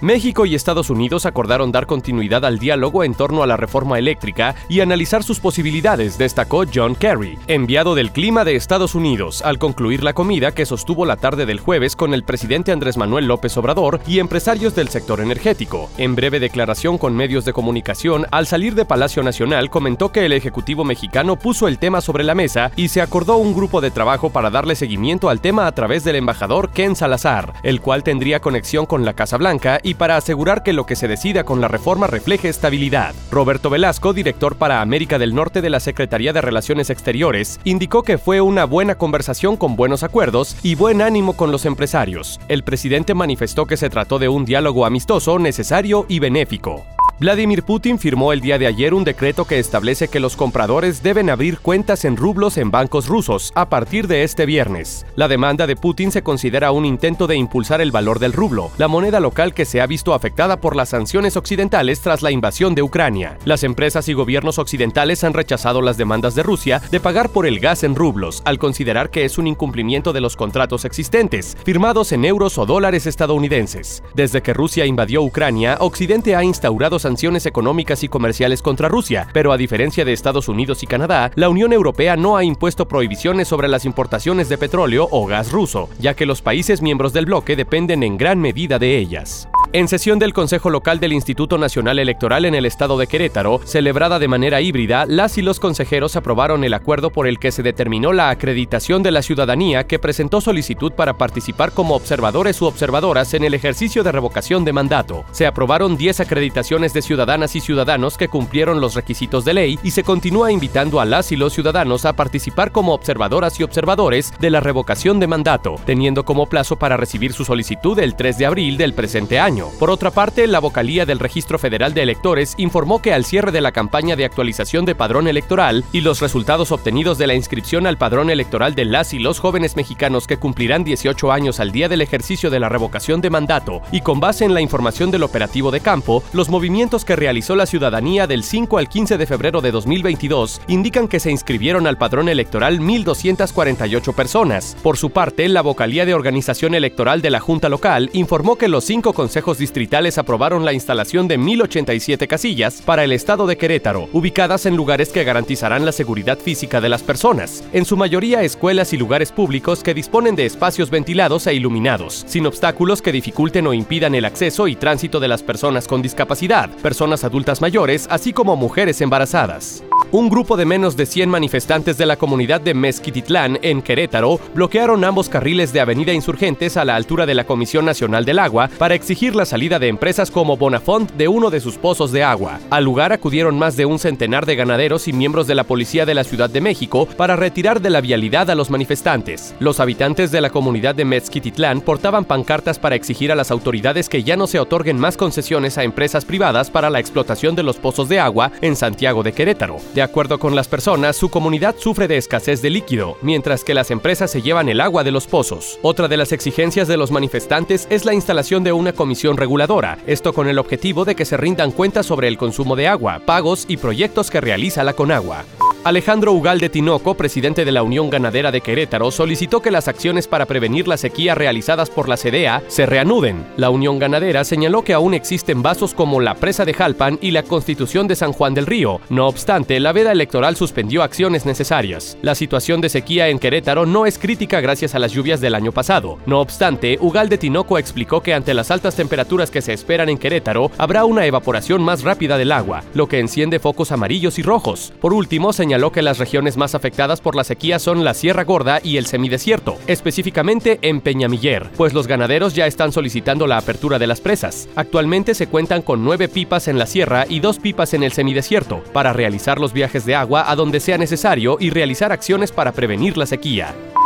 México y Estados Unidos acordaron dar continuidad al diálogo en torno a la reforma eléctrica y analizar sus posibilidades, destacó John Kerry, enviado del clima de Estados Unidos, al concluir la comida que sostuvo la tarde del jueves con el presidente Andrés Manuel López Obrador y empresarios del sector energético. En breve declaración con medios de comunicación, al salir de Palacio Nacional comentó que el Ejecutivo mexicano puso el tema sobre la mesa y se acordó un grupo de trabajo para darle seguimiento al tema a través del embajador Ken Salazar, el cual tendría conexión con la Casa Blanca y para asegurar que lo que se decida con la reforma refleje estabilidad. Roberto Velasco, director para América del Norte de la Secretaría de Relaciones Exteriores, indicó que fue una buena conversación con buenos acuerdos y buen ánimo con los empresarios. El presidente manifestó que se trató de un diálogo amistoso, necesario y benéfico. Vladimir Putin firmó el día de ayer un decreto que establece que los compradores deben abrir cuentas en rublos en bancos rusos a partir de este viernes. La demanda de Putin se considera un intento de impulsar el valor del rublo, la moneda local que se ha visto afectada por las sanciones occidentales tras la invasión de Ucrania. Las empresas y gobiernos occidentales han rechazado las demandas de Rusia de pagar por el gas en rublos, al considerar que es un incumplimiento de los contratos existentes, firmados en euros o dólares estadounidenses. Desde que Rusia invadió Ucrania, Occidente ha instaurado económicas y comerciales contra Rusia, pero a diferencia de Estados Unidos y Canadá, la Unión Europea no ha impuesto prohibiciones sobre las importaciones de petróleo o gas ruso, ya que los países miembros del bloque dependen en gran medida de ellas. En sesión del Consejo Local del Instituto Nacional Electoral en el estado de Querétaro, celebrada de manera híbrida, las y los consejeros aprobaron el acuerdo por el que se determinó la acreditación de la ciudadanía que presentó solicitud para participar como observadores u observadoras en el ejercicio de revocación de mandato. Se aprobaron 10 acreditaciones de ciudadanas y ciudadanos que cumplieron los requisitos de ley y se continúa invitando a las y los ciudadanos a participar como observadoras y observadores de la revocación de mandato, teniendo como plazo para recibir su solicitud el 3 de abril del presente año. Por otra parte, la vocalía del Registro Federal de Electores informó que al cierre de la campaña de actualización de padrón electoral y los resultados obtenidos de la inscripción al padrón electoral de las y los jóvenes mexicanos que cumplirán 18 años al día del ejercicio de la revocación de mandato y con base en la información del operativo de campo, los movimientos que realizó la ciudadanía del 5 al 15 de febrero de 2022 indican que se inscribieron al padrón electoral 1.248 personas. Por su parte, la vocalía de organización electoral de la Junta Local informó que los cinco consejos distritales aprobaron la instalación de 1.087 casillas para el estado de Querétaro, ubicadas en lugares que garantizarán la seguridad física de las personas, en su mayoría escuelas y lugares públicos que disponen de espacios ventilados e iluminados, sin obstáculos que dificulten o impidan el acceso y tránsito de las personas con discapacidad, personas adultas mayores, así como mujeres embarazadas. Un grupo de menos de 100 manifestantes de la comunidad de Mezquititlán, en Querétaro, bloquearon ambos carriles de Avenida Insurgentes a la altura de la Comisión Nacional del Agua para exigir la salida de empresas como Bonafont de uno de sus pozos de agua. Al lugar acudieron más de un centenar de ganaderos y miembros de la Policía de la Ciudad de México para retirar de la vialidad a los manifestantes. Los habitantes de la comunidad de Mezquititlán portaban pancartas para exigir a las autoridades que ya no se otorguen más concesiones a empresas privadas para la explotación de los pozos de agua en Santiago de Querétaro. De acuerdo con las personas, su comunidad sufre de escasez de líquido, mientras que las empresas se llevan el agua de los pozos. Otra de las exigencias de los manifestantes es la instalación de una comisión reguladora, esto con el objetivo de que se rindan cuentas sobre el consumo de agua, pagos y proyectos que realiza la Conagua. Alejandro Ugalde Tinoco, presidente de la Unión Ganadera de Querétaro, solicitó que las acciones para prevenir la sequía realizadas por la CDA se reanuden. La Unión Ganadera señaló que aún existen vasos como la presa de Jalpan y la Constitución de San Juan del Río. No obstante, la veda electoral suspendió acciones necesarias. La situación de sequía en Querétaro no es crítica gracias a las lluvias del año pasado. No obstante, Ugalde Tinoco explicó que ante las altas temperaturas que se esperan en Querétaro, habrá una evaporación más rápida del agua, lo que enciende focos amarillos y rojos. Por último, señaló señaló que las regiones más afectadas por la sequía son la Sierra Gorda y el semidesierto, específicamente en Peñamiller, pues los ganaderos ya están solicitando la apertura de las presas. Actualmente se cuentan con nueve pipas en la sierra y dos pipas en el semidesierto, para realizar los viajes de agua a donde sea necesario y realizar acciones para prevenir la sequía.